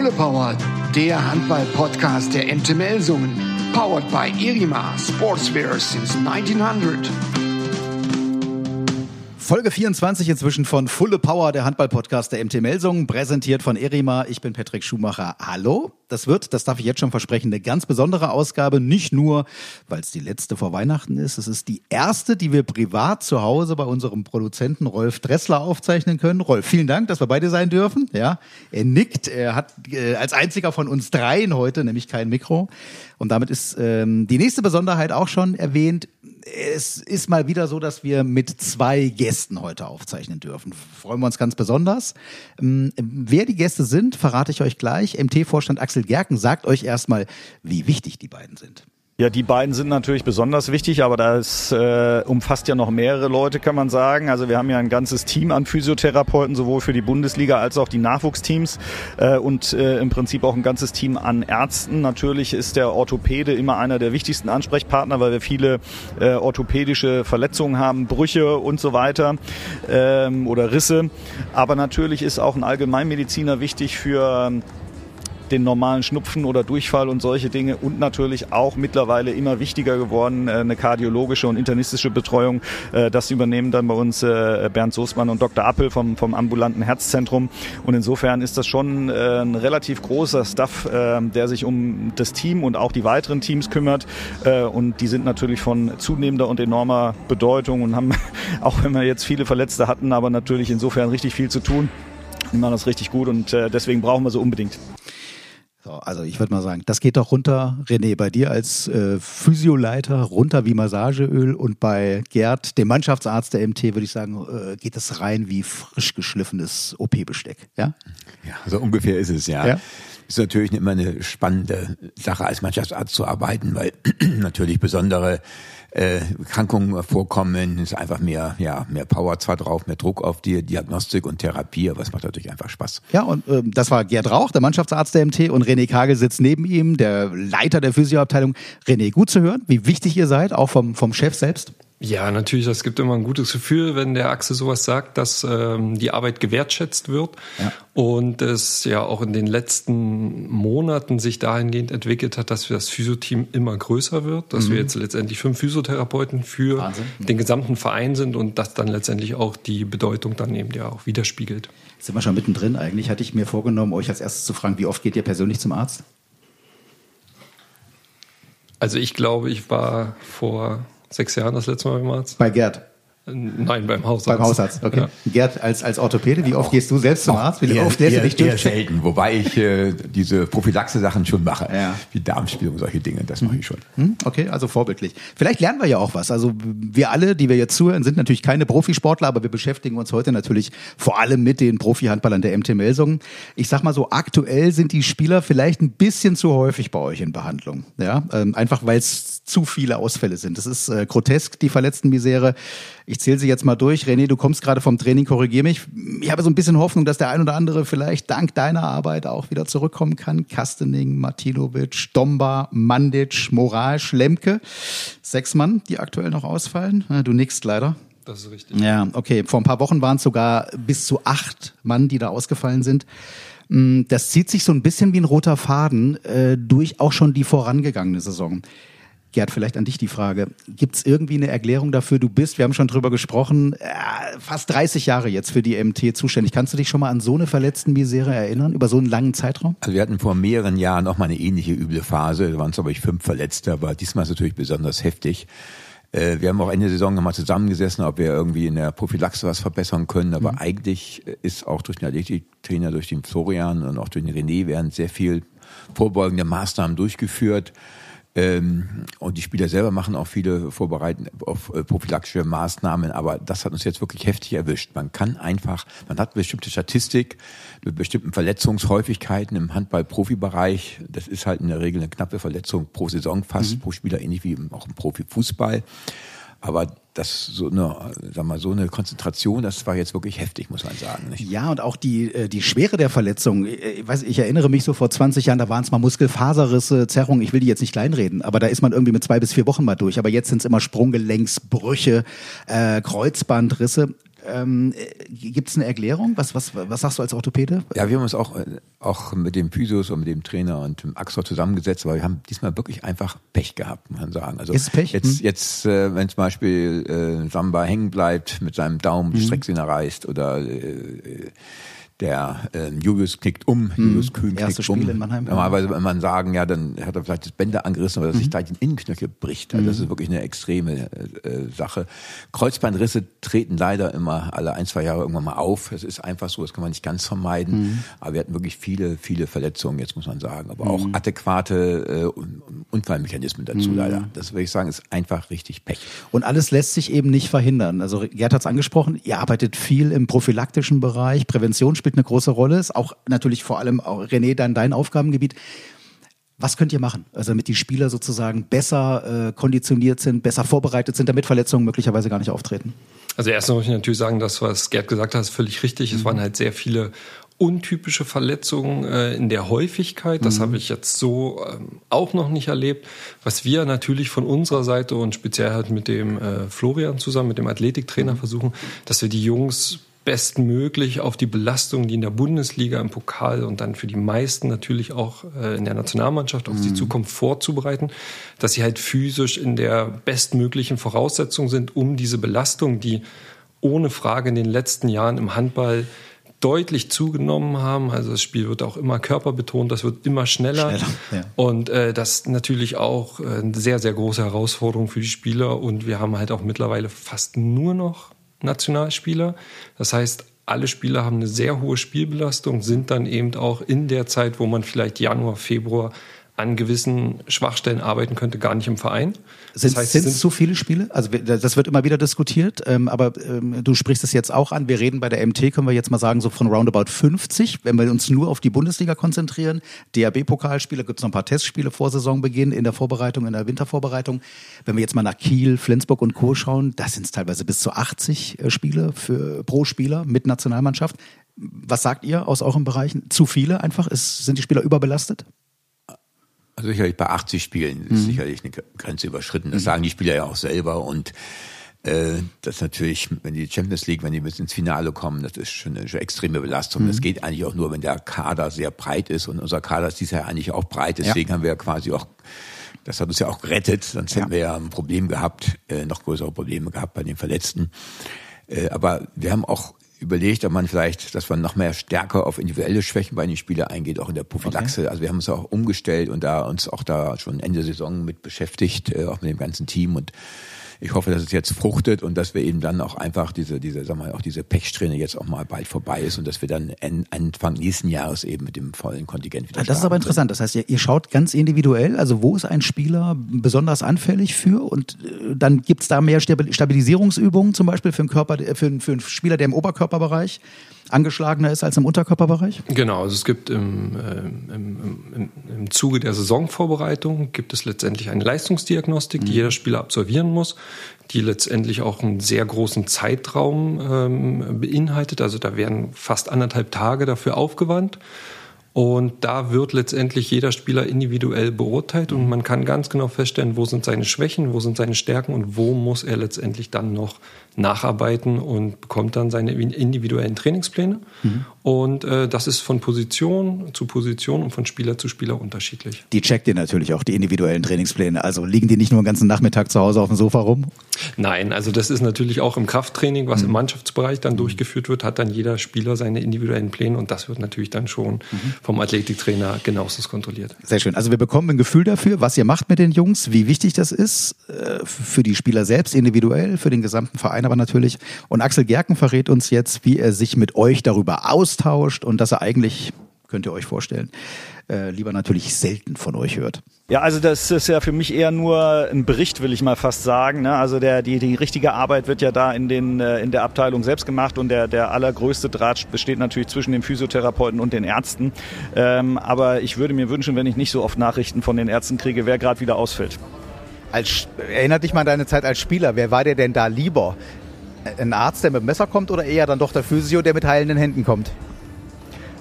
Fulle Power, der Handball-Podcast der MT Melsungen. Powered by Irima Sportswear since 1900. Folge 24 inzwischen von Fulle Power, der Handball-Podcast der MT Melsungen, präsentiert von Erima. Ich bin Patrick Schumacher. Hallo. Das wird, das darf ich jetzt schon versprechen, eine ganz besondere Ausgabe. Nicht nur, weil es die letzte vor Weihnachten ist. Es ist die erste, die wir privat zu Hause bei unserem Produzenten Rolf Dressler aufzeichnen können. Rolf, vielen Dank, dass wir beide sein dürfen. Ja, er nickt. Er hat äh, als einziger von uns dreien heute nämlich kein Mikro. Und damit ist ähm, die nächste Besonderheit auch schon erwähnt es ist mal wieder so, dass wir mit zwei Gästen heute aufzeichnen dürfen. Freuen wir uns ganz besonders. Ähm, wer die Gäste sind, verrate ich euch gleich. MT-Vorstand Axel Gerken sagt euch erstmal, wie wichtig die beiden sind. Ja, die beiden sind natürlich besonders wichtig, aber das äh, umfasst ja noch mehrere Leute, kann man sagen. Also wir haben ja ein ganzes Team an Physiotherapeuten, sowohl für die Bundesliga als auch die Nachwuchsteams äh, und äh, im Prinzip auch ein ganzes Team an Ärzten. Natürlich ist der Orthopäde immer einer der wichtigsten Ansprechpartner, weil wir viele äh, orthopädische Verletzungen haben, Brüche und so weiter ähm, oder Risse. Aber natürlich ist auch ein Allgemeinmediziner wichtig für den normalen Schnupfen oder Durchfall und solche Dinge und natürlich auch mittlerweile immer wichtiger geworden äh, eine kardiologische und internistische Betreuung. Äh, das übernehmen dann bei uns äh, Bernd Soßmann und Dr. Appel vom, vom ambulanten Herzzentrum und insofern ist das schon ein relativ großer Staff, der sich um das Team und auch die weiteren Teams kümmert und die sind natürlich von zunehmender und enormer Bedeutung und haben, auch wenn wir jetzt viele Verletzte hatten, aber natürlich insofern richtig viel zu tun. Die machen das richtig gut und deswegen brauchen wir sie unbedingt. So, also ich würde mal sagen, das geht doch runter, René, bei dir als äh, Physioleiter runter wie Massageöl und bei Gerd, dem Mannschaftsarzt der MT, würde ich sagen, äh, geht das rein wie frisch geschliffenes OP-Besteck, ja? Ja, so ungefähr ist es, ja. ja? Ist natürlich immer eine spannende Sache als Mannschaftsarzt zu arbeiten, weil natürlich besondere äh, Krankungen vorkommen, ist einfach mehr, ja, mehr Power zwar drauf, mehr Druck auf die Diagnostik und Therapie, aber es macht natürlich einfach Spaß. Ja, und äh, das war Gerd Rauch, der Mannschaftsarzt der MT und René Kagel sitzt neben ihm, der Leiter der Physioabteilung. René, gut zu hören, wie wichtig ihr seid, auch vom, vom Chef selbst. Ja, natürlich. Es gibt immer ein gutes Gefühl, wenn der Axel sowas sagt, dass ähm, die Arbeit gewertschätzt wird ja. und es ja auch in den letzten Monaten sich dahingehend entwickelt hat, dass das Physioteam immer größer wird, dass mhm. wir jetzt letztendlich fünf Physiotherapeuten für Wahnsinn. den gesamten Verein sind und das dann letztendlich auch die Bedeutung dann eben ja auch widerspiegelt. Jetzt sind wir schon mittendrin. Eigentlich hatte ich mir vorgenommen, euch als erstes zu fragen, wie oft geht ihr persönlich zum Arzt? Also ich glaube, ich war vor sechs Jahren das letzte Mal beim Arzt. Bei Gerd? Nein, beim Hausarzt. Beim Hausarzt, okay. Ja. Gerd, als, als Orthopäde, wie oft gehst du selbst zum Arzt? Wie oft lässt du dich durch? selten, wobei ich äh, diese Prophylaxe-Sachen schon mache, ja. wie Darmspielung, solche Dinge, das mache ich schon. Hm, okay, also vorbildlich. Vielleicht lernen wir ja auch was. Also wir alle, die wir jetzt zuhören, sind natürlich keine Profisportler, aber wir beschäftigen uns heute natürlich vor allem mit den Profi-Handballern der MT Melsungen. Ich sag mal so, aktuell sind die Spieler vielleicht ein bisschen zu häufig bei euch in Behandlung. Ja, ähm, einfach weil es zu viele Ausfälle sind. Das ist äh, grotesk, die verletzten Misere. Ich zähle sie jetzt mal durch. René, du kommst gerade vom Training, korrigier mich. Ich habe so ein bisschen Hoffnung, dass der ein oder andere vielleicht dank deiner Arbeit auch wieder zurückkommen kann. Kastening, Martinovic, Domba, Mandic, Moral, Lemke. Sechs Mann, die aktuell noch ausfallen. Du nickst leider. Das ist richtig. Ja, okay. Vor ein paar Wochen waren es sogar bis zu acht Mann, die da ausgefallen sind. Mm, das zieht sich so ein bisschen wie ein roter Faden äh, durch auch schon die vorangegangene Saison. Gerd, vielleicht an dich die Frage. Gibt es irgendwie eine Erklärung dafür? Du bist, wir haben schon drüber gesprochen, äh, fast 30 Jahre jetzt für die MT zuständig. Kannst du dich schon mal an so eine verletzten Misere erinnern, über so einen langen Zeitraum? Also wir hatten vor mehreren Jahren auch mal eine ähnliche üble Phase. Da waren es, glaube ich, fünf Verletzte, aber diesmal ist es natürlich besonders heftig. Äh, wir haben auch Ende der Saison nochmal zusammengesessen, ob wir irgendwie in der Prophylaxe was verbessern können. Aber mhm. eigentlich ist auch durch den Athletiktrainer, durch den Florian und auch durch den René werden sehr viel vorbeugende Maßnahmen durchgeführt. Ähm, und die Spieler selber machen auch viele Vorbereiten auf äh, prophylaktische Maßnahmen, aber das hat uns jetzt wirklich heftig erwischt. Man kann einfach, man hat bestimmte Statistik mit bestimmten Verletzungshäufigkeiten im Handball-Profibereich. Das ist halt in der Regel eine knappe Verletzung pro Saison fast, mhm. pro Spieler, ähnlich wie auch im Profifußball. Aber das so eine, sag mal, so eine Konzentration, das war jetzt wirklich heftig, muss man sagen. Nicht? Ja, und auch die, äh, die Schwere der Verletzung. Ich, weiß, ich erinnere mich so vor 20 Jahren, da waren es mal Muskelfaserrisse, Zerrungen, ich will die jetzt nicht kleinreden, aber da ist man irgendwie mit zwei bis vier Wochen mal durch. Aber jetzt sind es immer Sprunggelenksbrüche, äh, Kreuzbandrisse. Ähm, Gibt es eine Erklärung? Was, was, was sagst du als Orthopäde? Ja, wir haben uns auch, auch mit dem Physios und mit dem Trainer und dem Axor zusammengesetzt, aber wir haben diesmal wirklich einfach Pech gehabt, muss man sagen. Also Ist Pech? jetzt, Hm. jetzt äh, wenn zum Beispiel äh, Samba hängen bleibt mit seinem Daumen, die Strecksehne reißt oder äh, der äh, Julius knickt um, Julius Kühn Erste knickt um. Spiel in Mannheim. Normalerweise wenn man sagen, ja, dann hat er vielleicht das Bänder angerissen oder dass sich da den Innenknöchel bricht. Also das ist wirklich eine extreme äh, Sache. Kreuzbandrisse treten leider immer alle ein, zwei Jahre irgendwann mal auf. Das ist einfach so, das kann man nicht ganz vermeiden. Aber wir hatten wirklich viele, viele Verletzungen, jetzt muss man sagen. Aber auch adäquate äh, Unfallmechanismen dazu leider. Das würde ich sagen, ist einfach richtig Pech. Und alles lässt sich eben nicht verhindern. Also Gerd hat es angesprochen, ihr arbeitet viel im prophylaktischen Bereich, Prävention spielt eine große Rolle, ist auch natürlich vor allem auch René dann dein Aufgabengebiet. Was könnt ihr machen, also damit die Spieler sozusagen besser äh, konditioniert sind, besser vorbereitet sind, damit Verletzungen möglicherweise gar nicht auftreten? Also erstmal muss ich natürlich sagen, das, was Gerd gesagt hat, ist völlig richtig. Es waren halt sehr viele untypische Verletzungen äh, in der Häufigkeit. Das habe ich jetzt so ähm, auch noch nicht erlebt. Was wir natürlich von unserer Seite und speziell halt mit dem äh, Florian zusammen, mit dem Athletiktrainer versuchen, dass wir die Jungs bestmöglich auf die Belastung, die in der Bundesliga, im Pokal und dann für die meisten natürlich auch äh, in der Nationalmannschaft auf die Zukunft vorzubereiten, dass sie halt physisch in der bestmöglichen Voraussetzung sind, um diese Belastung, die ohne Frage in den letzten Jahren im Handball deutlich zugenommen haben. Also das Spiel wird auch immer körperbetont, das wird immer schneller. Schneller, ja. Und äh, das ist natürlich auch äh, eine sehr, sehr große Herausforderung für die Spieler. Und wir haben halt auch mittlerweile fast nur noch Nationalspieler. Das heißt, alle Spieler haben eine sehr hohe Spielbelastung, sind dann eben auch in der Zeit, wo man vielleicht Januar, Februar an gewissen Schwachstellen arbeiten könnte, gar nicht im Verein. Sind, das sind sie es zu viele Spiele? Also das wird immer wieder diskutiert, ähm, aber ähm, du sprichst es jetzt auch an. Wir reden bei der MT, können wir jetzt mal sagen, so von roundabout 50, wenn wir uns nur auf die Bundesliga konzentrieren. DAB-Pokalspiele, gibt es noch ein paar Testspiele vor Saisonbeginn, in der Vorbereitung, in der Wintervorbereitung. Wenn wir jetzt mal nach Kiel, Flensburg und Co. schauen, da sind es teilweise bis zu 80 äh, Spiele für, pro Spieler mit Nationalmannschaft. Was sagt ihr aus euren Bereichen? Zu viele einfach? Ist, sind die Spieler überbelastet? Also sicherlich bei 80 Spielen ist sicherlich eine Grenze überschritten. Das sagen die Spieler ja auch selber und äh, das natürlich, wenn die Champions League, wenn die bis ins Finale kommen, das ist schon eine, schon extreme Belastung. Das geht eigentlich auch nur, wenn der Kader sehr breit ist und unser Kader ist dieses Jahr eigentlich auch breit. Deswegen haben wir ja quasi auch, das hat uns ja auch gerettet, sonst hätten wir ja ein Problem gehabt, äh, noch größere Probleme gehabt bei den Verletzten. Äh, aber wir haben auch überlegt, ob man vielleicht, dass man noch mehr stärker auf individuelle Schwächen bei den Spielern eingeht, auch in der Prophylaxe. Also wir haben uns auch umgestellt und da uns auch da schon Ende Saison mit beschäftigt, äh, auch mit dem ganzen Team und ich hoffe, dass es jetzt fruchtet und dass wir eben dann auch einfach diese, diese, sag mal, auch diese Pechsträhne jetzt auch mal bald vorbei ist und dass wir dann Anfang nächsten Jahres eben mit dem vollen Kontingent wieder Das ist aber interessant. Das heißt, ihr, ihr schaut ganz individuell, also wo ist ein Spieler besonders anfällig für und äh, dann gibt's da mehr Stabil- Stabilisierungsübungen zum Beispiel für einen, Körper, äh, für, einen, für einen Spieler, der im Oberkörperbereich angeschlagener ist als im Unterkörperbereich? Genau, also es gibt im, ähm, im, im, im Zuge der Saisonvorbereitung gibt es letztendlich eine Leistungsdiagnostik, die jeder Spieler absolvieren muss, die letztendlich auch einen sehr großen Zeitraum ähm, beinhaltet. Also da werden fast anderthalb Tage dafür aufgewandt. Und da wird letztendlich jeder Spieler individuell beurteilt und man kann ganz genau feststellen, wo sind seine Schwächen, wo sind seine Stärken und wo muss er letztendlich dann noch nacharbeiten und bekommt dann seine individuellen Trainingspläne. Und äh, das ist von Position zu Position und von Spieler zu Spieler unterschiedlich. Die checkt ihr natürlich auch, die individuellen Trainingspläne. Also liegen die nicht nur den ganzen Nachmittag zu Hause auf dem Sofa rum? Nein, also das ist natürlich auch im Krafttraining, was im Mannschaftsbereich dann durchgeführt wird, hat dann jeder Spieler seine individuellen Pläne und das wird natürlich dann schon vom Athletiktrainer genauestens kontrolliert. Sehr schön. Also wir bekommen ein Gefühl dafür, was ihr macht mit den Jungs, wie wichtig das ist äh, für die Spieler selbst individuell, für den gesamten Verein aber natürlich. Und Axel Gerken verrät uns jetzt, wie er sich mit euch darüber austauscht und dass er eigentlich, könnt ihr euch vorstellen, äh, lieber natürlich selten von euch hört. Ja, also das ist ja für mich eher nur ein Bericht, will ich mal fast sagen. Ne? Also der, die, die richtige Arbeit wird ja da in, den, äh, in der Abteilung selbst gemacht und der, der allergrößte Draht besteht natürlich zwischen den Physiotherapeuten und den Ärzten. Ähm, aber ich würde mir wünschen, wenn ich nicht so oft Nachrichten von den Ärzten kriege, wer gerade wieder ausfällt. Als, erinnert dich mal an deine Zeit als Spieler. Wer war dir denn da lieber? Ein Arzt, der mit dem Messer kommt oder eher dann doch der Physio, der mit heilenden Händen kommt?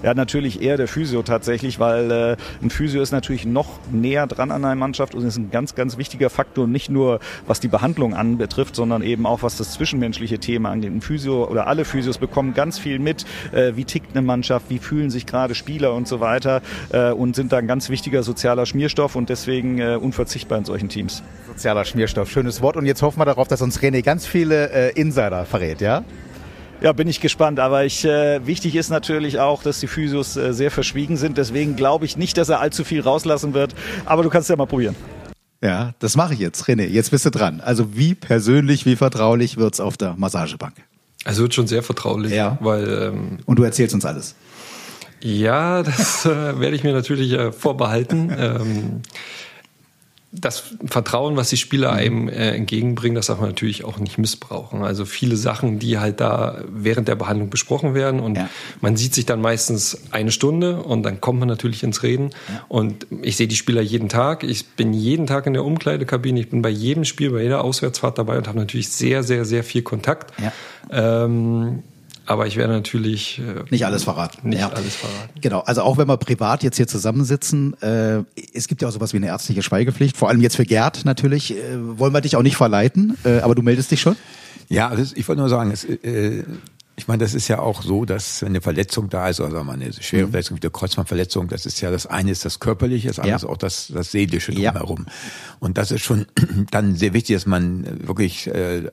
Ja, natürlich eher der Physio tatsächlich, weil äh, ein Physio ist natürlich noch näher dran an einer Mannschaft und ist ein ganz, ganz wichtiger Faktor, nicht nur was die Behandlung anbetrifft, sondern eben auch was das zwischenmenschliche Thema angeht. Ein Physio oder alle Physios bekommen ganz viel mit, äh, wie tickt eine Mannschaft, wie fühlen sich gerade Spieler und so weiter äh, und sind da ein ganz wichtiger sozialer Schmierstoff und deswegen äh, unverzichtbar in solchen Teams. Sozialer Schmierstoff, schönes Wort. Und jetzt hoffen wir darauf, dass uns René ganz viele äh, Insider verrät, ja? Ja, bin ich gespannt. Aber ich, äh, wichtig ist natürlich auch, dass die Physios äh, sehr verschwiegen sind. Deswegen glaube ich nicht, dass er allzu viel rauslassen wird. Aber du kannst ja mal probieren. Ja, das mache ich jetzt, René. Jetzt bist du dran. Also wie persönlich, wie vertraulich wird's auf der Massagebank? Also wird schon sehr vertraulich, Ja. weil ähm, Und du erzählst uns alles. ja, das äh, werde ich mir natürlich äh, vorbehalten. Ähm, das Vertrauen, was die Spieler einem äh, entgegenbringen, das darf man natürlich auch nicht missbrauchen. Also viele Sachen, die halt da während der Behandlung besprochen werden und Ja. man sieht sich dann meistens eine Stunde und dann kommt man natürlich ins Reden. Und ich sehe die Spieler jeden Tag. Ich bin jeden Tag in der Umkleidekabine. Ich bin bei jedem Spiel, bei jeder Auswärtsfahrt dabei und habe natürlich sehr, sehr, sehr viel Kontakt. Ja. Ähm, aber ich werde natürlich äh, Nicht alles verraten. Nicht Ja. alles verraten. Genau, also auch wenn wir privat jetzt hier zusammensitzen, äh, es gibt ja auch sowas wie eine ärztliche Schweigepflicht, vor allem jetzt für Gerd natürlich, äh, wollen wir dich auch nicht verleiten, äh, aber du meldest dich schon? Ja, das, ich wollte nur sagen, es, äh, ich meine, das ist ja auch so, dass wenn eine Verletzung da ist, also eine schwere Mhm. Verletzung, wie eine Kreuzbandverletzung, das ist ja das eine ist das körperliche, das andere Ja. ist auch das, das seelische Ja. drumherum. Und das ist schon dann sehr wichtig, dass man wirklich äh,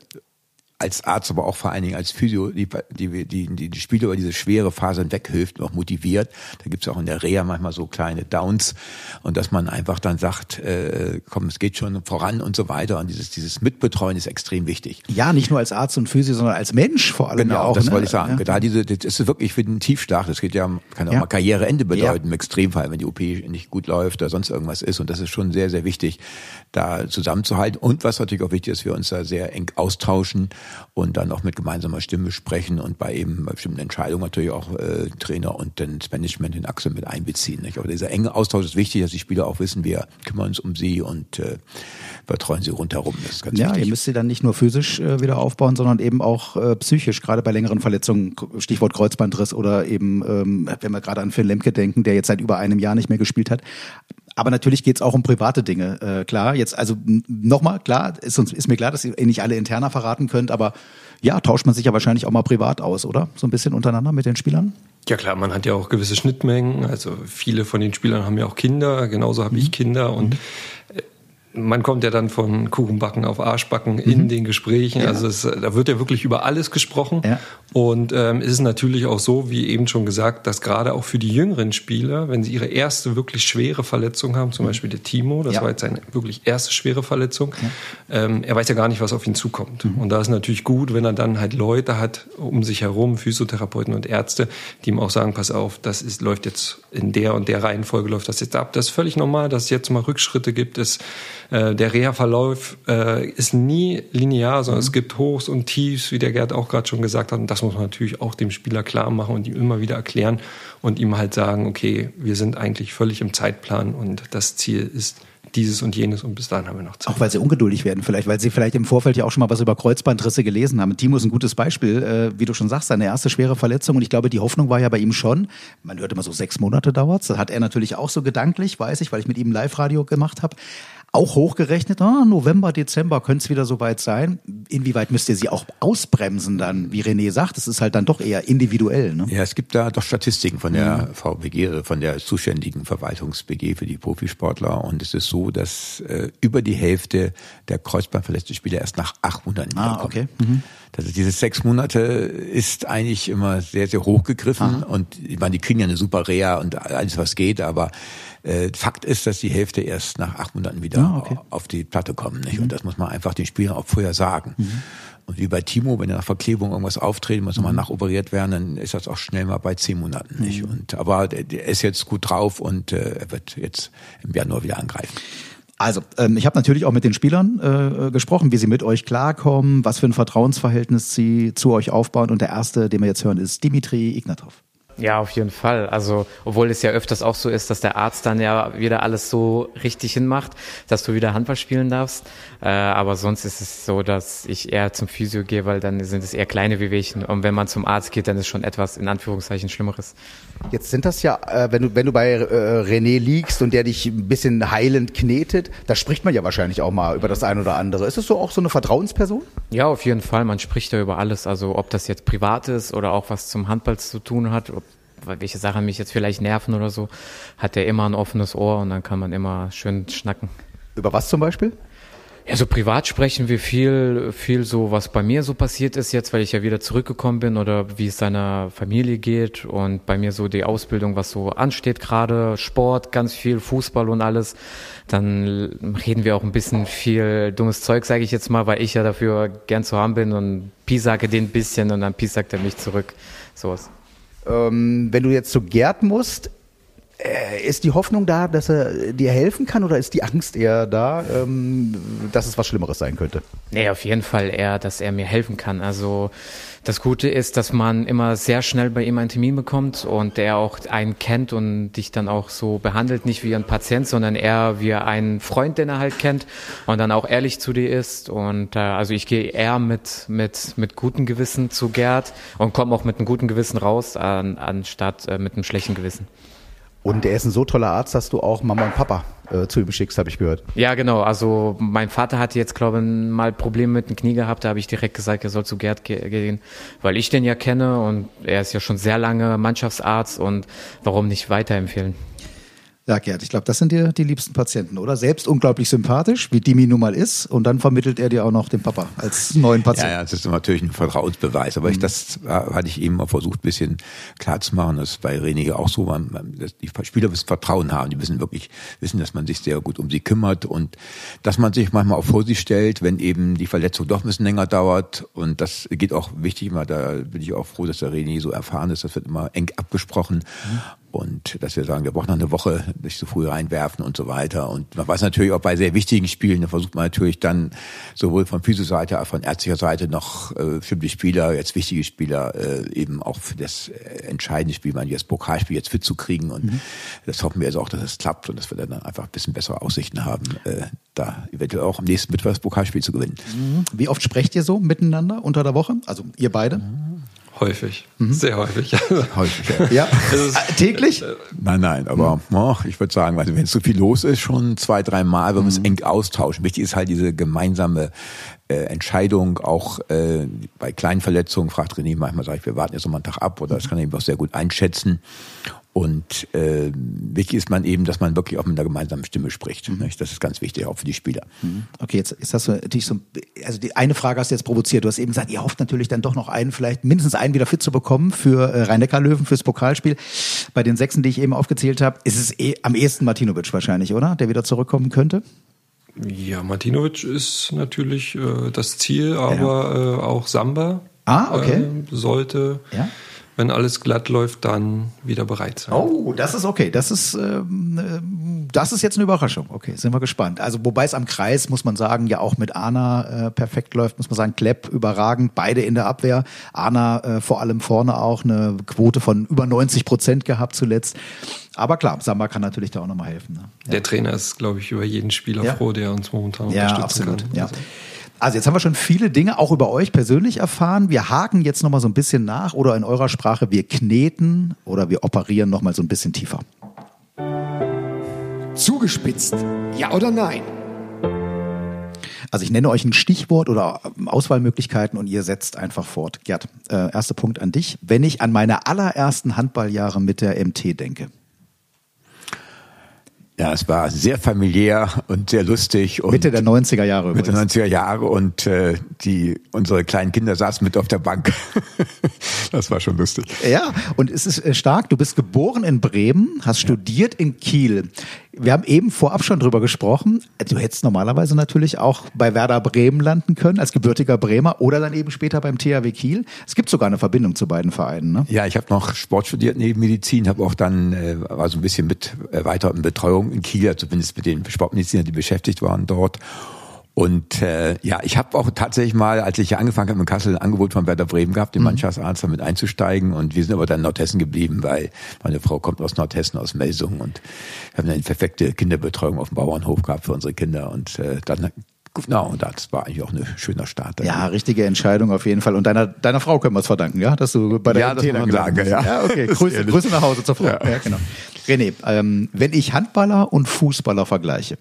als Arzt, aber auch vor allen Dingen als Physio, die, die, die, die, die Spieler über diese schwere Phase hinweghilft und auch motiviert. Da gibt's auch in der Reha manchmal so kleine Downs und dass man einfach dann sagt, äh, komm, es geht schon voran und so weiter. Und dieses, dieses Mitbetreuen ist extrem wichtig. Ja, nicht nur als Arzt und Physio, sondern als Mensch vor allem Genau, ja auch. das ne? wollte ich sagen. Ja. Da diese, das ist wirklich für den Tiefschlag. Das geht ja, kann auch Ja. mal Karriereende bedeuten im Extremfall, wenn die OP nicht gut läuft oder sonst irgendwas ist. Und das ist schon sehr, sehr wichtig, da zusammenzuhalten. Und was natürlich auch wichtig ist, wir uns da sehr eng austauschen und dann auch mit gemeinsamer Stimme sprechen und bei eben bei bestimmten Entscheidungen natürlich auch äh, Trainer und dann das Management in Achse mit einbeziehen. Nicht? Aber dieser enge Austausch ist wichtig, dass die Spieler auch wissen, wir kümmern uns um sie und äh, betreuen sie rundherum. Das ist ganz Ja, wichtig. ihr müsst sie dann nicht nur physisch äh, wieder aufbauen, sondern eben auch äh, psychisch, gerade bei längeren Verletzungen, Stichwort Kreuzbandriss oder eben, ähm, wenn wir gerade an Phil Lemke denken, der jetzt seit über einem Jahr nicht mehr gespielt hat. Aber natürlich geht's auch um private Dinge. Äh, klar, jetzt also nochmal, klar, ist, uns, ist mir klar, dass ihr nicht alle interner verraten könnt, aber ja, tauscht man sich ja wahrscheinlich auch mal privat aus, oder? So ein bisschen untereinander mit den Spielern? Ja klar, man hat ja auch gewisse Schnittmengen. Also viele von den Spielern haben ja auch Kinder, genauso habe ich Kinder und äh, man kommt ja dann von Kuchenbacken auf Arschbacken in den Gesprächen. Also es, da wird ja wirklich über alles gesprochen. Ja. Und ähm, es ist natürlich auch so, wie eben schon gesagt, dass gerade auch für die jüngeren Spieler, wenn sie ihre erste wirklich schwere Verletzung haben, zum Beispiel der Timo, das Ja. war jetzt seine wirklich erste schwere Verletzung, ähm, er weiß ja gar nicht, was auf ihn zukommt. Und da ist natürlich gut, wenn er dann halt Leute hat um sich herum, Physiotherapeuten und Ärzte, die ihm auch sagen, pass auf, das ist, läuft jetzt in der und der Reihenfolge läuft das jetzt ab. Das ist völlig normal, dass es jetzt mal Rückschritte gibt. Es, äh, der Reha-Verlauf äh, ist nie linear, sondern es gibt Hochs und Tiefs, wie der Gerd auch gerade schon gesagt hat. Und das muss man natürlich auch dem Spieler klar machen und ihm immer wieder erklären und ihm halt sagen, okay, wir sind eigentlich völlig im Zeitplan und das Ziel ist dieses und jenes und bis dahin haben wir noch Zeit. Auch weil sie ungeduldig werden vielleicht, weil sie vielleicht im Vorfeld ja auch schon mal was über Kreuzbandrisse gelesen haben. Timo ist ein gutes Beispiel, äh, wie du schon sagst, seine erste schwere Verletzung und ich glaube, die Hoffnung war ja bei ihm schon, man hört immer so sechs Monate dauert's. Das hat er natürlich auch so gedanklich, weiß ich, weil ich mit ihm Live-Radio gemacht habe. Auch hochgerechnet, ah, November, Dezember könnte es wieder soweit sein. Inwieweit müsst ihr sie auch ausbremsen dann, wie René sagt? Es ist halt dann doch eher individuell. Ne? Ja, es gibt da doch Statistiken von der VBG, äh, von der zuständigen Verwaltungs-BG für die Profisportler. Und es ist so, dass äh, über die Hälfte der kreuzbandverletzten Spieler erst nach acht Monaten Ah, okay. Mhm. Also diese sechs Monate ist eigentlich immer sehr, sehr hochgegriffen. Und ich meine, die kriegen ja eine super Reha und alles, was geht. Aber äh, Fakt ist, dass die Hälfte erst nach acht Monaten wieder Ah, okay. auf die Platte kommen. Nicht? Und das muss man einfach den Spielern auch vorher sagen. Und wie bei Timo, wenn er nach Verklebung irgendwas auftreten muss, nochmal nachoperiert werden, dann ist das auch schnell mal bei zehn Monaten. Nicht? Und, aber der ist jetzt gut drauf und äh, er wird jetzt im Januar wieder angreifen. Also, ähm, ich habe natürlich auch mit den Spielern äh, gesprochen, wie sie mit euch klarkommen, was für ein Vertrauensverhältnis sie zu euch aufbauen. Und der erste, den wir jetzt hören, ist Dimitri Ignatov. Ja, auf jeden Fall. Also, obwohl es ja öfters auch so ist, dass der Arzt dann ja wieder alles so richtig hinmacht, dass du wieder Handball spielen darfst. Äh, aber sonst ist es so, dass ich eher zum Physio gehe, weil dann sind es eher kleine Wehwehchen. Und wenn man zum Arzt geht, dann ist schon etwas in Anführungszeichen Schlimmeres. Jetzt sind das ja, äh, wenn du, wenn du bei äh, René liegst und der dich ein bisschen heilend knetet, da spricht man ja wahrscheinlich auch mal über das eine oder andere. Ist es so auch so eine Vertrauensperson? Ja, auf jeden Fall. Man spricht ja über alles. Also, ob das jetzt privat ist oder auch was zum Handball zu tun hat, ob welche Sachen mich jetzt vielleicht nerven oder so, hat er immer ein offenes Ohr und dann kann man immer schön schnacken. Über was zum Beispiel? Ja, so privat sprechen wir viel, viel so, was bei mir so passiert ist jetzt, weil ich ja wieder zurückgekommen bin oder wie es seiner Familie geht und bei mir so die Ausbildung, was so ansteht gerade, Sport, ganz viel Fußball und alles. Dann reden wir auch ein bisschen viel dummes Zeug, sage ich jetzt mal, weil ich ja dafür gern zu haben bin und Pi sage den ein bisschen und dann Pi sagt er mich zurück. Sowas. Ähm, wenn du jetzt zu Gerd musst, ist die Hoffnung da, dass er dir helfen kann oder ist die Angst eher da, ähm, dass es was Schlimmeres sein könnte? Nee, auf jeden Fall eher, dass er mir helfen kann. Also das Gute ist, dass man immer sehr schnell bei ihm einen Termin bekommt und er auch einen kennt und dich dann auch so behandelt, nicht wie ein Patient, sondern eher wie ein Freund, den er halt kennt und dann auch ehrlich zu dir ist. Und äh, also ich gehe eher mit, mit, mit gutem Gewissen zu Gerd und komme auch mit einem guten Gewissen raus, an, anstatt äh, mit einem schlechten Gewissen. Und er ist ein so toller Arzt, dass du auch Mama und Papa äh, zu ihm schickst, habe ich gehört. Ja, genau. Also mein Vater hatte jetzt, glaube ich, mal Probleme mit dem Knie gehabt. Da habe ich direkt gesagt, er soll zu Gerd ge gehen, weil ich den ja kenne und er ist ja schon sehr lange Mannschaftsarzt und warum nicht weiterempfehlen. Ja, Gerd, ich glaube, das sind dir die liebsten Patienten, oder? Selbst unglaublich sympathisch, wie Dimi nun mal ist, und dann vermittelt er dir auch noch den Papa als neuen Patienten. Ja, ja, das ist natürlich ein Vertrauensbeweis, aber mhm. ich, das hatte ich eben mal versucht, ein bisschen klar zu machen, dass bei René auch so dass die Spieler müssen Vertrauen haben, die müssen wirklich wissen, dass man sich sehr gut um sie kümmert und dass man sich manchmal auch vor sie stellt, wenn eben die Verletzung doch ein bisschen länger dauert und das geht auch wichtig immer, da bin ich auch froh, dass der René so erfahren ist, das wird immer eng abgesprochen mhm und dass wir sagen, wir brauchen noch eine Woche nicht so früh reinwerfen und so weiter. Und man weiß natürlich auch bei sehr wichtigen Spielen, da versucht man natürlich dann sowohl von Physio-Seite als von ärztlicher Seite noch äh, für die Spieler, jetzt wichtige Spieler, äh, eben auch für das äh, entscheidende Spiel, man das Pokalspiel jetzt fit zu kriegen. Und mhm. das hoffen wir jetzt auch, dass es klappt und dass wir dann einfach ein bisschen bessere Aussichten haben, äh, da eventuell auch am nächsten Mittwoch das Pokalspiel zu gewinnen. Mhm. Wie oft sprecht ihr so miteinander unter der Woche? Also ihr beide? Mhm. Häufig, mhm. sehr häufig. häufig, ja. ja. Äh, täglich? Nein, nein, aber mhm. oh, ich würde sagen, also wenn es so viel los ist, schon zwei, drei Mal, wenn wir es mhm. eng austauschen. Wichtig ist halt diese gemeinsame äh, Entscheidung, auch äh, bei kleinen Verletzungen, fragt René manchmal, sage ich, wir warten jetzt noch mal einen Tag ab oder das kann er eben auch sehr gut einschätzen. Und äh, wichtig ist man eben, dass man wirklich auch mit einer gemeinsamen Stimme spricht. Mhm. Das ist ganz wichtig, auch für die Spieler. Mhm. Okay, jetzt ist das natürlich so, also die eine Frage hast du jetzt provoziert. Du hast eben gesagt, ihr hofft natürlich dann doch noch einen, vielleicht mindestens einen wieder fit zu bekommen für äh, Rhein-Neckar-Löwen, fürs Pokalspiel. Bei den Sechsen, die ich eben aufgezählt habe, ist es eh, am ehesten Martinovic wahrscheinlich, oder? Der wieder zurückkommen könnte? Ja, Martinovic ist natürlich äh, das Ziel, aber ja. äh, auch Samba ah, okay. äh, sollte ja? Wenn alles glatt läuft, dann wieder bereit sein. Oh, das ist okay. Das ist, ähm, äh, das ist jetzt eine Überraschung. Okay, sind wir gespannt. Also, wobei es am Kreis, muss man sagen, ja auch mit Arna äh, perfekt läuft, muss man sagen, Klepp überragend, beide in der Abwehr. Arna äh, vor allem vorne auch eine Quote von über 90 Prozent gehabt zuletzt. Aber klar, Samba kann natürlich da auch nochmal helfen. Ne? Ja. Der Trainer ist, glaube ich, über jeden Spieler ja. froh, der uns momentan ja, unterstützen absolut. kann. Ja. Also. Also jetzt haben wir schon viele Dinge auch über euch persönlich erfahren. Wir haken jetzt noch mal so ein bisschen nach oder in eurer Sprache wir kneten oder wir operieren noch mal so ein bisschen tiefer. Zugespitzt. Ja oder nein? Also ich nenne euch ein Stichwort oder Auswahlmöglichkeiten und ihr setzt einfach fort. Gerd, äh, erster Punkt an dich. Wenn ich an meine allerersten Handballjahre mit der MT denke. Ja, es war sehr familiär und sehr lustig. Und Mitte der 90er Jahre. Mitte der 90er Jahre und äh, die unsere kleinen Kinder saßen mit auf der Bank. das war schon lustig. Ja, und es ist äh, stark. Du bist geboren in Bremen, hast ja. studiert in Kiel. Wir haben eben vorab schon drüber gesprochen. Du hättest normalerweise natürlich auch bei Werder Bremen landen können, als gebürtiger Bremer oder dann eben später beim THW Kiel. Es gibt sogar eine Verbindung zu beiden Vereinen. Ne? Ja, ich habe noch Sport studiert neben Medizin, habe auch dann äh, war so ein bisschen mit äh, weiter in Betreuung in Kiel, zumindest mit den Sportmedizinern, die beschäftigt waren dort. Und äh, ja, ich habe auch tatsächlich mal, als ich hier angefangen habe in Kassel, ein Angebot von Werder Bremen gehabt, den mhm. Mannschaftsarzt damit einzusteigen. Und wir sind aber dann in Nordhessen geblieben, weil meine Frau kommt aus Nordhessen, aus Melsungen. Und wir haben eine perfekte Kinderbetreuung auf dem Bauernhof gehabt für unsere Kinder. Und äh, dann Genau, und das war eigentlich auch ein schöner Start. Ja, richtige Entscheidung auf jeden Fall. Und deiner, deiner Frau können wir es verdanken, ja? Dass du bei der ja, das kann sagen, ja. ja, okay. Grüße, Grüße nach Hause zur Frau. Ja, ja genau. René, ähm, wenn ich Handballer und Fußballer vergleiche,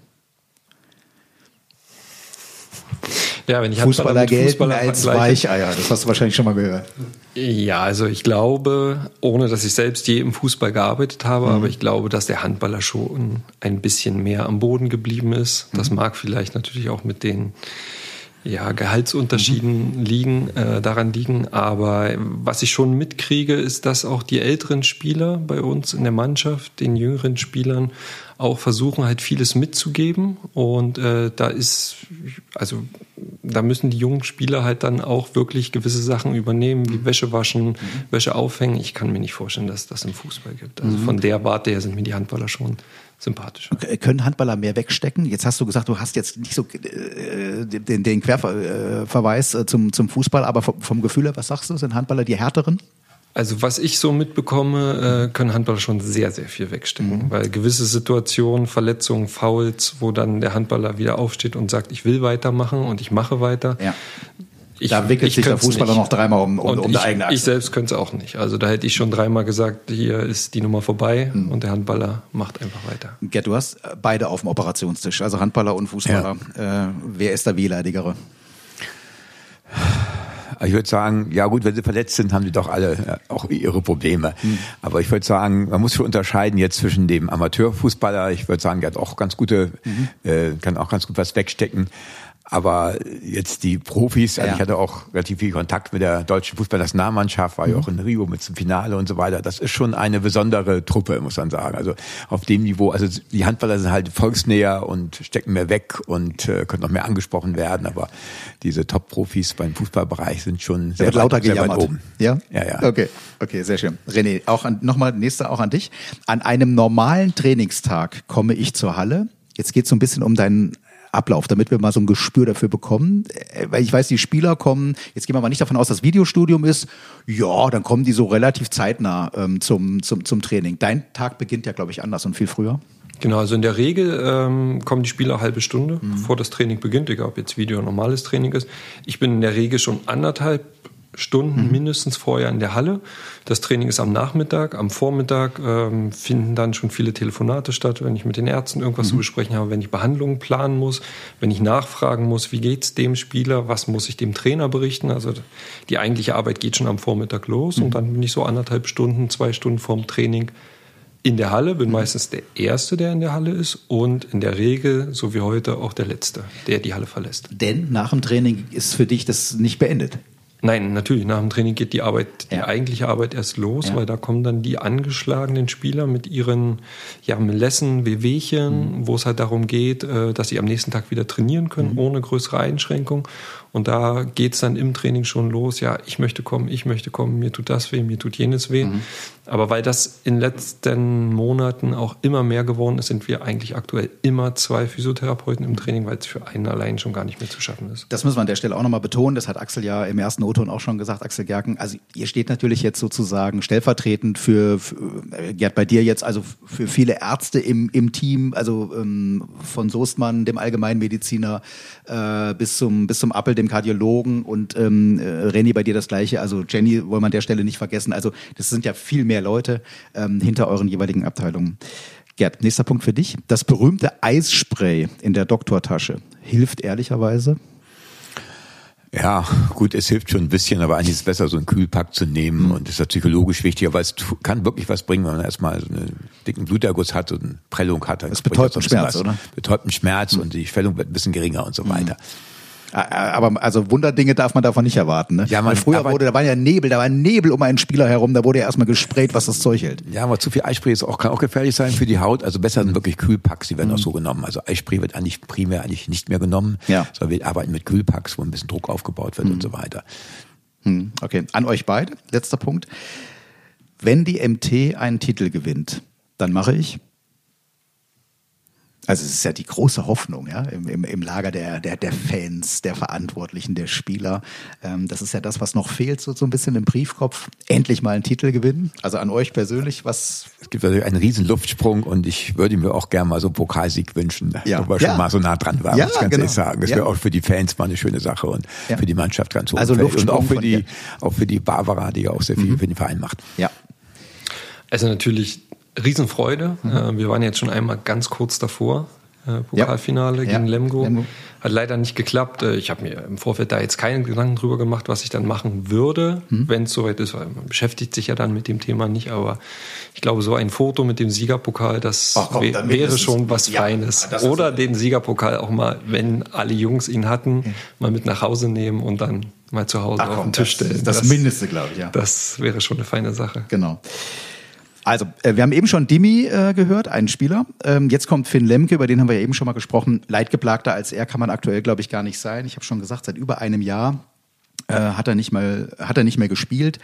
Ja, wenn ich Fußballer gelten Fußballer als Weicheier, das hast du wahrscheinlich schon mal gehört. Ja, also ich glaube, ohne dass ich selbst je im Fußball gearbeitet habe, mhm. aber ich glaube, dass der Handballer schon ein bisschen mehr am Boden geblieben ist. Das mhm. mag vielleicht natürlich auch mit den ja, Gehaltsunterschieden mhm. liegen, äh, daran liegen. Aber was ich schon mitkriege, ist, dass auch die älteren Spieler bei uns in der Mannschaft, den jüngeren Spielern, auch versuchen halt vieles mitzugeben. Und äh, da ist, also da müssen die jungen Spieler halt dann auch wirklich gewisse Sachen übernehmen, wie Wäsche waschen, mhm. Wäsche aufhängen. Ich kann mir nicht vorstellen, dass das im Fußball gibt. Also mhm. von der Warte her sind mir die Handballer schon sympathisch. Können Handballer mehr wegstecken? Jetzt hast du gesagt, du hast jetzt nicht so äh, den, den Querverweis äh, zum, zum Fußball, aber vom, vom Gefühl her, was sagst du, sind Handballer die härteren? Also was ich so mitbekomme, äh, können Handballer schon sehr, sehr viel wegstecken, mhm. weil gewisse Situationen, Verletzungen, Fouls, wo dann der Handballer wieder aufsteht und sagt, ich will weitermachen und ich mache weiter. Ja. Ich, da wickelt sich der Fußballer nicht. noch dreimal um, um, um ich, die eigene Achse. Ich selbst könnte es auch nicht. Also da hätte ich schon dreimal gesagt, hier ist die Nummer vorbei mhm. und der Handballer macht einfach weiter. Gerd, du hast beide auf dem Operationstisch, also Handballer und Fußballer. Ja. Äh, wer ist der wehleidigere? Ich würde sagen, ja gut, wenn sie verletzt sind, haben die doch alle äh, auch ihre Probleme. Mhm. Aber ich würde sagen, man muss schon unterscheiden jetzt zwischen dem Amateurfußballer, ich würde sagen, der hat auch ganz gute, mhm. äh, kann auch ganz gut was wegstecken. Aber jetzt die Profis, also ja. ich hatte auch relativ viel Kontakt mit der deutschen Fußballnationalmannschaft, war ja mhm. auch in Rio mit zum Finale und so weiter. Das ist schon eine besondere Truppe, muss man sagen. Also auf dem Niveau, also die Handballer sind halt volksnäher und stecken mehr weg und äh, können noch mehr angesprochen werden. Aber diese Top-Profis beim Fußballbereich sind schon sehr, weit, lauter sehr weit oben. Ja? Ja, ja. Okay, okay, sehr schön. René, auch nochmal, nächster auch an dich. An einem normalen Trainingstag komme ich zur Halle. Jetzt geht es so ein bisschen um deinen Ablauf, damit wir mal so ein Gespür dafür bekommen. Äh, weil ich weiß, die Spieler kommen, jetzt gehen wir mal nicht davon aus, dass Videostudium ist, ja, dann kommen die so relativ zeitnah ähm, zum, zum, zum Training. Dein Tag beginnt ja, glaube ich, anders und viel früher. Genau, also in der Regel ähm, kommen die Spieler eine halbe Stunde, mhm. bevor das Training beginnt, egal ob jetzt Video oder normales Training ist. Ich bin in der Regel schon anderthalb Stunden mhm. mindestens vorher in der Halle. Das Training ist am Nachmittag. Am Vormittag ähm, finden dann schon viele Telefonate statt, wenn ich mit den Ärzten irgendwas mhm. zu besprechen habe, wenn ich Behandlungen planen muss, wenn ich nachfragen muss, wie geht's dem Spieler, was muss ich dem Trainer berichten. Also die eigentliche Arbeit geht schon am Vormittag los mhm. und dann bin ich so anderthalb Stunden, zwei Stunden vorm Training in der Halle, bin mhm. meistens der Erste, der in der Halle ist und in der Regel, so wie heute, auch der Letzte, der die Halle verlässt. Denn nach dem Training ist für dich das nicht beendet. Nein, natürlich. Nach dem Training geht die Arbeit, die eigentliche Arbeit erst los, ja. weil da kommen dann die angeschlagenen Spieler mit ihren ja, Melessen, Wehwehchen, mhm. wo es halt darum geht, äh, dass sie am nächsten Tag wieder trainieren können, mhm. ohne größere Einschränkung. Und da geht's dann im Training schon los, ja, ich möchte kommen, ich möchte kommen, mir tut das weh, mir tut jenes weh. Mhm. Aber weil das in den letzten Monaten auch immer mehr geworden ist, sind wir eigentlich aktuell immer zwei Physiotherapeuten im Training, weil es für einen allein schon gar nicht mehr zu schaffen ist. Das muss man an der Stelle auch nochmal betonen. Das hat Axel ja im ersten O-Ton auch schon gesagt, Axel Gerken. Also ihr steht natürlich jetzt sozusagen stellvertretend für, für äh, Gerd, bei dir jetzt, also für viele Ärzte im, im Team, also ähm, von Soestmann, dem Allgemeinmediziner, äh, bis zum, bis zum Appel, dem Kardiologen und ähm, äh, René bei dir das gleiche. Also Jenny wollen wir an der Stelle nicht vergessen. Also das sind ja viel mehr Leute ähm, hinter euren jeweiligen Abteilungen. Gerd, nächster Punkt für dich. Das berühmte Eisspray in der Doktortasche hilft ehrlicherweise? Ja, gut, es hilft schon ein bisschen, aber eigentlich ist es besser, so einen Kühlpack zu nehmen mhm. und ist ja psychologisch wichtiger, weil es kann wirklich was bringen, wenn man erstmal so einen dicken Bluterguss hat und eine Prellung hat. Das betäubt einen Schmerz, oder? Betäubt einen Schmerz mhm. und die Schwellung wird ein bisschen geringer und so weiter. Mhm. Aber also Wunderdinge darf man davon nicht erwarten. Ne? Ja, man, Weil früher wurde, da war ja Nebel, da war Nebel um einen Spieler herum, da wurde ja erstmal gesprayt, was das Zeug hält. Ja, aber zu viel Eispray ist auch, kann auch gefährlich sein für die Haut. Also besser sind wirklich Kühlpacks, die werden mhm. auch so genommen. Also Eispray wird eigentlich primär eigentlich nicht mehr genommen, ja. sondern wir arbeiten mit Kühlpacks, wo ein bisschen Druck aufgebaut wird mhm. und so weiter. Mhm. Okay, an euch beide, letzter Punkt. Wenn die MT einen Titel gewinnt, dann mache ich Also es ist ja die große Hoffnung, ja, im, im, im Lager der, der, der Fans, der Verantwortlichen, der Spieler. Ähm, das ist ja das, was noch fehlt, so, so ein bisschen im Briefkopf. Endlich mal einen Titel gewinnen. Also an euch persönlich, was. Es gibt natürlich einen riesen Luftsprung und ich würde mir auch gerne mal so einen Pokalsieg wünschen, ja. wo wir ja. schon mal so nah dran waren, ja, muss ich ganz genau. ehrlich sagen. Das ja. wäre auch für die Fans mal eine schöne Sache und ja. für die Mannschaft ganz hoch. Also und auch für die, auch für die Barbara, die ja auch sehr viel mhm. für den Verein macht. Ja. Also natürlich Riesenfreude. Mhm. Wir waren jetzt schon einmal ganz kurz davor. Äh, Pokalfinale ja. gegen Lemgo. Lemgo. Hat leider nicht geklappt. Äh, ich habe mir im Vorfeld da jetzt keinen Gedanken drüber gemacht, was ich dann machen würde, mhm. wenn es soweit ist. Weil man beschäftigt sich ja dann mit dem Thema nicht. Aber ich glaube, so ein Foto mit dem Siegerpokal, das Ach, komm, wäre schon was ja, Feines. Oder den Siegerpokal auch mal, wenn alle Jungs ihn hatten, mhm. mal mit nach Hause nehmen und dann mal zu Hause Ach, komm, auf den Tisch stellen. Das, das, das Mindeste, glaube ich, ja. Das wäre schon eine feine Sache. Genau. Also, äh, wir haben eben schon Dimi äh, gehört, einen Spieler. Ähm, jetzt kommt Finn Lemke, über den haben wir ja eben schon mal gesprochen. Leidgeplagter als er kann man aktuell, glaube ich, gar nicht sein. Ich habe schon gesagt, seit über einem Jahr äh, hat er nicht mal, hat er nicht mehr gespielt.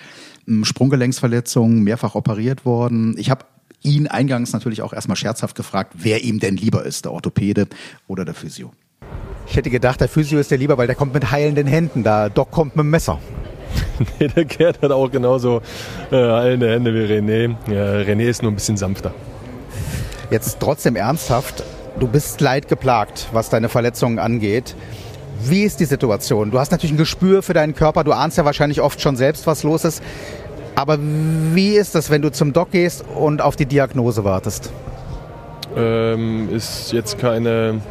Sprunggelenksverletzung, mehrfach operiert worden. Ich habe ihn eingangs natürlich auch erstmal scherzhaft gefragt, wer ihm denn lieber ist, der Orthopäde oder der Physio. Ich hätte gedacht, der Physio ist der lieber, weil der kommt mit heilenden Händen. Da Doc kommt mit dem Messer. nee, der Gerd hat auch genauso äh, heilende Hände wie René. Ja, René ist nur ein bisschen sanfter. Jetzt trotzdem ernsthaft, du bist leidgeplagt, was deine Verletzungen angeht. Wie ist die Situation? Du hast natürlich ein Gespür für deinen Körper, du ahnst ja wahrscheinlich oft schon selbst, was los ist. Aber wie ist das, wenn du zum Doc gehst und auf die Diagnose wartest? Ähm, ist jetzt keine,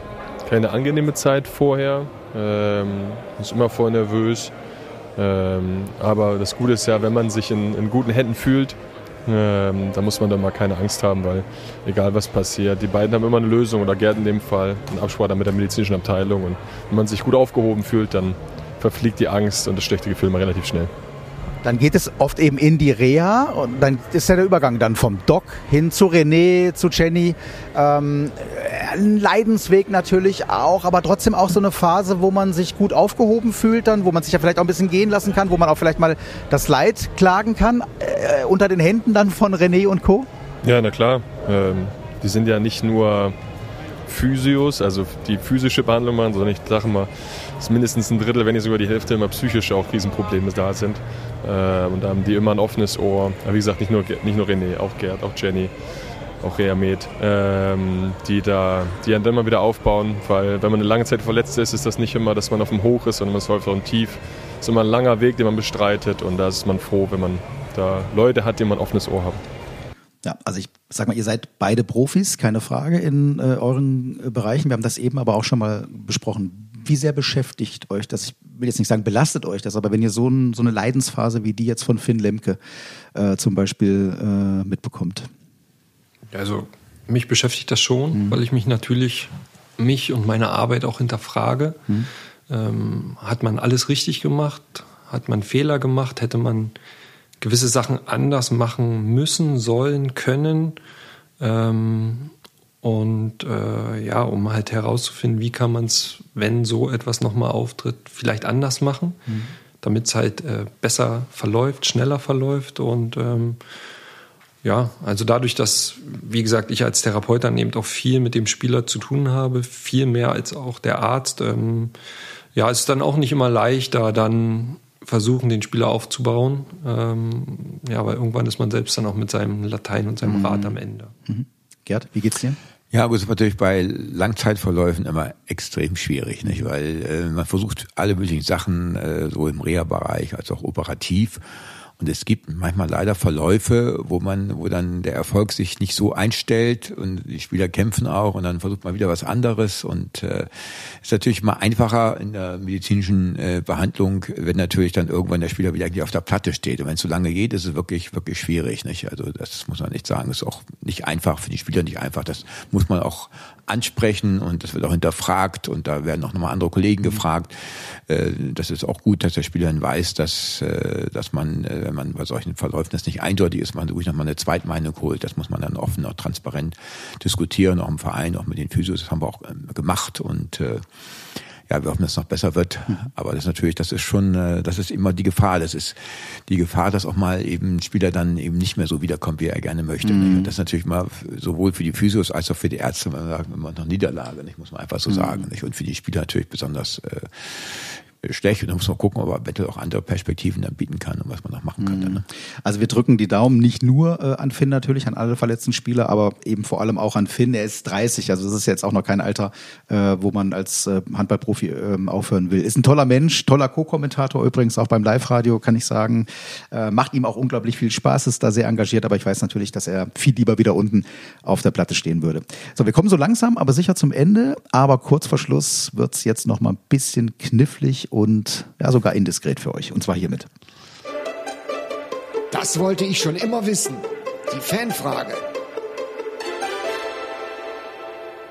keine angenehme Zeit vorher. Ähm, ist immer voll nervös. Ähm, aber das Gute ist ja, wenn man sich in, in guten Händen fühlt, ähm, da muss man dann mal keine Angst haben, weil egal was passiert, die beiden haben immer eine Lösung oder Gerd in dem Fall, einen Absprache mit der medizinischen Abteilung. Und wenn man sich gut aufgehoben fühlt, dann verfliegt die Angst und das schlechte Gefühl mal relativ schnell. Dann geht es oft eben in die Reha und dann ist ja der Übergang dann vom Doc hin zu René, zu Jenny. Ähm, ein Leidensweg natürlich auch, aber trotzdem auch so eine Phase, wo man sich gut aufgehoben fühlt dann, wo man sich ja vielleicht auch ein bisschen gehen lassen kann, wo man auch vielleicht mal das Leid klagen kann, äh, unter den Händen dann von René und Co. Ja, na klar. Ähm, die sind ja nicht nur Physios, also die physische Behandlung machen, sondern ich sage mal, dass mindestens ein Drittel, wenn nicht sogar die Hälfte immer psychische auch Riesenprobleme da sind. Äh, und da haben die immer ein offenes Ohr. Aber wie gesagt, nicht nur, nicht nur René, auch Gerd, auch Jenny, auch Reamed, ähm, die da, die dann immer wieder aufbauen, weil wenn man eine lange Zeit verletzt ist, ist das nicht immer, dass man auf dem Hoch ist, sondern man ist häufig auf dem Tief. Es ist immer ein langer Weg, den man bestreitet und da ist man froh, wenn man da Leute hat, denen man ein offenes Ohr hat. Ja, also ich sag mal, ihr seid beide Profis, keine Frage, in äh, euren äh, Bereichen. Wir haben das eben aber auch schon mal besprochen. Wie sehr beschäftigt euch das? Ich will jetzt nicht sagen, belastet euch das, aber wenn ihr so, ein, so eine Leidensphase wie die jetzt von Finn Lemke äh, zum Beispiel äh, mitbekommt. Also mich beschäftigt das schon, mhm. weil ich mich natürlich, mich und meine Arbeit auch hinterfrage. Mhm. Ähm, hat man alles richtig gemacht? Hat man Fehler gemacht? Hätte man gewisse Sachen anders machen müssen, sollen, können? Ähm, und äh, ja, um halt herauszufinden, wie kann man es, wenn so etwas nochmal auftritt, vielleicht anders machen, mhm. damit es halt äh, besser verläuft, schneller verläuft und ähm, ja, also dadurch, dass, wie gesagt, ich als Therapeut dann eben auch viel mit dem Spieler zu tun habe, viel mehr als auch der Arzt, ähm, ja, ist dann auch nicht immer leicht, da dann versuchen, den Spieler aufzubauen. Ähm, ja, weil irgendwann ist man selbst dann auch mit seinem Latein und seinem mhm. Rat am Ende. Mhm. Gerd, wie geht's dir? Ja, aber es ist natürlich bei Langzeitverläufen immer extrem schwierig, nicht? weil äh, man versucht alle möglichen Sachen, äh, so im Reha-Bereich als auch operativ. Und es gibt manchmal leider Verläufe, wo man, wo dann der Erfolg sich nicht so einstellt und die Spieler kämpfen auch und dann versucht man wieder was anderes und äh, ist natürlich mal einfacher in der medizinischen äh, Behandlung, wenn natürlich dann irgendwann der Spieler wieder eigentlich auf der Platte steht. Und wenn es so lange geht, ist es wirklich, wirklich schwierig. Nicht? Also das muss man nicht sagen. Ist auch nicht einfach für die Spieler nicht einfach. Das muss man auch ansprechen und das wird auch hinterfragt und da werden auch nochmal andere Kollegen gefragt. Äh, das ist auch gut, dass der Spieler dann weiß, dass, äh, dass man, äh, wenn man bei solchen Verläufen das nicht eindeutig ist, man ruhig nochmal eine Zweitmeinung holt. Das muss man dann offen und transparent diskutieren, auch im Verein, auch mit den Physios. Das haben wir auch ähm, gemacht und ja, wir hoffen, dass es noch besser wird. Mhm. Aber das ist natürlich, das ist schon, äh, das ist immer die Gefahr. Das ist die Gefahr, dass auch mal eben ein Spieler dann eben nicht mehr so wiederkommt, wie er gerne möchte. Mhm. Das ist natürlich mal sowohl für die Physios als auch für die Ärzte, wenn man sagt, immer noch Niederlage, nicht, muss man einfach so mhm. sagen. Nicht? Und für die Spieler natürlich besonders äh, schlecht. Und dann muss man gucken, ob Vettel auch andere Perspektiven dann bieten kann und was man noch machen könnte. Mhm. Ne? Also wir drücken die Daumen nicht nur äh, an Finn natürlich, an alle verletzten Spieler, aber eben vor allem auch an Finn. Er ist 30, also das ist jetzt auch noch kein Alter, äh, wo man als äh, Handballprofi äh, aufhören will. Ist ein toller Mensch, toller Co-Kommentator übrigens auch beim Live-Radio, kann ich sagen. Äh, macht ihm auch unglaublich viel Spaß, ist da sehr engagiert, aber ich weiß natürlich, dass er viel lieber wieder unten auf der Platte stehen würde. So, wir kommen so langsam, aber sicher zum Ende, aber kurz vor Schluss wird's jetzt noch mal ein bisschen knifflig und ja, sogar indiskret für euch. Und zwar hiermit. Das wollte ich schon immer wissen. Die Fanfrage.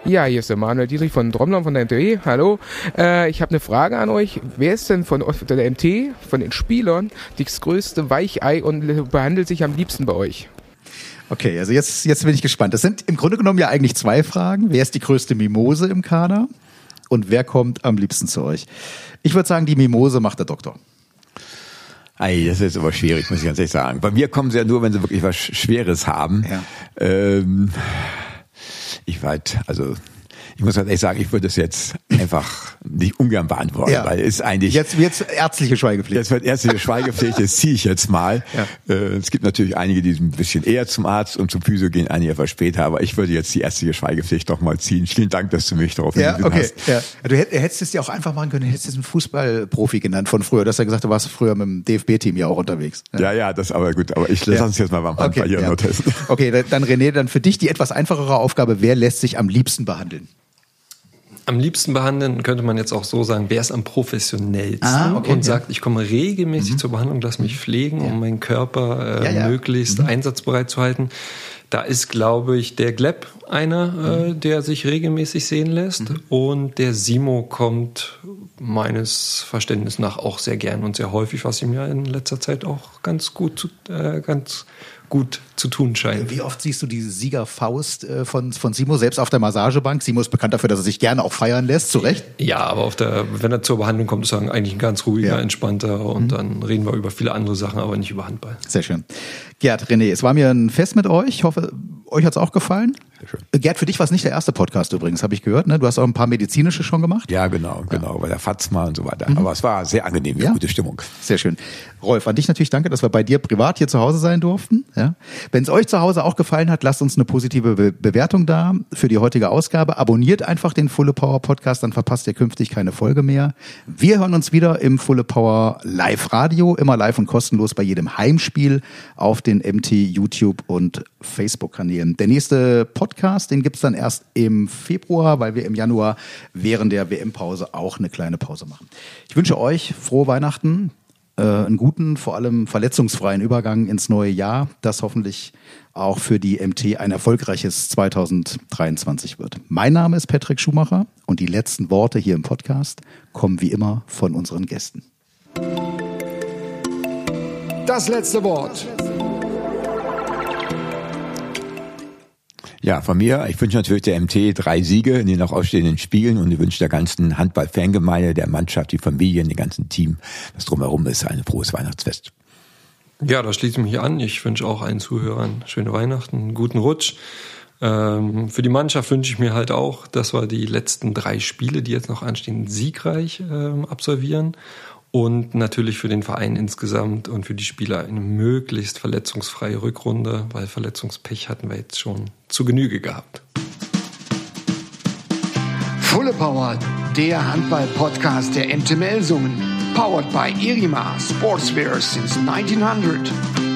Ja, hier ist der Manuel Dietrich von Dromlern von der MTE. Hallo. Äh, ich habe eine Frage an euch. Wer ist denn von der MT, von den Spielern, das größte Weichei und behandelt sich am liebsten bei euch? Okay, also jetzt, jetzt bin ich gespannt. Das sind im Grunde genommen ja eigentlich zwei Fragen. Wer ist die größte Mimose im Kader? Und wer kommt am liebsten zu euch? Ich würde sagen, die Mimose macht der Doktor. Ei, das ist aber schwierig, muss ich ganz ehrlich sagen. Bei mir kommen sie ja nur, wenn sie wirklich was Schweres haben. Ja. Ähm, ich weiß, also ich muss halt echt sagen, ich würde es jetzt einfach nicht ungern beantworten, ja. weil es eigentlich jetzt jetzt ärztliche Schweigepflicht. Jetzt wird ärztliche Schweigepflicht, das ziehe ich jetzt mal. Ja. Äh, es gibt natürlich einige, die ein bisschen eher zum Arzt und zum Physio gehen, einige etwas später, aber ich würde jetzt die ärztliche Schweigepflicht doch mal ziehen. Vielen Dank, dass du mich darauf ja, okay. hast. Ja. Du hättest es ja auch einfach machen können, du hättest es einen Fußballprofi genannt von früher. Hast ja gesagt, du warst früher mit dem DFB-Team ja auch unterwegs. Ja, ja, das aber gut, aber ich lasse uns jetzt mal beim Handball okay, hier ja. testen. Okay, dann René, dann für dich die etwas einfachere Aufgabe, wer lässt sich am liebsten behandeln? Am liebsten behandeln, könnte man jetzt auch so sagen, wer ist am professionellsten ah, okay, und ja. sagt, ich komme regelmäßig mhm. zur Behandlung, lass mich pflegen, ja. um meinen Körper äh, ja, möglichst mhm. einsatzbereit zu halten. Da ist, glaube ich, der Gleb einer, äh, mhm. äh, der sich regelmäßig sehen lässt. Mhm. Und der Simo kommt meines Verständnisses nach auch sehr gern und sehr häufig, was ihm ja in letzter Zeit auch ganz gut, äh, ganz gut zu tun scheint. Wie oft siehst du diese Siegerfaust äh, von, von Simo, selbst auf der Massagebank? Simo ist bekannt dafür, dass er sich gerne auch feiern lässt, zu Recht? Ja, aber auf der, wenn er zur Behandlung kommt, ist er eigentlich ein ganz ruhiger, ja. entspannter und mhm. dann reden wir über viele andere Sachen, aber nicht über Handball. Sehr schön. Gerd, René, es war mir ein Fest mit euch. Ich hoffe, euch hat's auch gefallen. Gerd, für dich war es nicht der erste Podcast übrigens, habe ich gehört. Ne? Du hast auch ein paar medizinische schon gemacht. Ja, genau, genau, bei der Fatma und so weiter. Mhm. Aber es war sehr angenehm, ja? gute Stimmung. Sehr schön. Rolf, an dich natürlich danke, dass wir bei dir privat hier zu Hause sein durften. Ja? Wenn es euch zu Hause auch gefallen hat, lasst uns eine positive Be Bewertung da für die heutige Ausgabe. Abonniert einfach den Fulle Power Podcast, dann verpasst ihr künftig keine Folge mehr. Wir hören uns wieder im Fulle Power Live Radio, immer live und kostenlos bei jedem Heimspiel auf den MT YouTube und Facebook Kanälen. Der nächste Podcast, den gibt's dann erst im Februar, weil wir im Januar während der WM-Pause auch eine kleine Pause machen. Ich wünsche euch frohe Weihnachten, äh, einen guten, vor allem verletzungsfreien Übergang ins neue Jahr, das hoffentlich auch für die MT ein erfolgreiches 2023 wird. Mein Name ist Patrick Schumacher und die letzten Worte hier im Podcast kommen wie immer von unseren Gästen. Das letzte Wort. Ja, von mir, ich wünsche natürlich der MT drei Siege in den noch ausstehenden Spielen und ich wünsche der ganzen Handball-Fangemeinde, der Mannschaft, die Familien, dem ganzen Team, was drumherum ist, ein frohes Weihnachtsfest. Ja, da schließe ich mich an. Ich wünsche auch allen Zuhörern schöne Weihnachten, einen guten Rutsch. Ähm, für die Mannschaft wünsche ich mir halt auch, dass wir die letzten drei Spiele, die jetzt noch anstehen, siegreich ähm, absolvieren und natürlich für den Verein insgesamt und für die Spieler eine möglichst verletzungsfreie Rückrunde, weil Verletzungspech hatten wir jetzt schon zu Genüge gehabt. Fulle Power, der Handball-Podcast der MTML Summen. Powered by Irima Sportswear since 1900.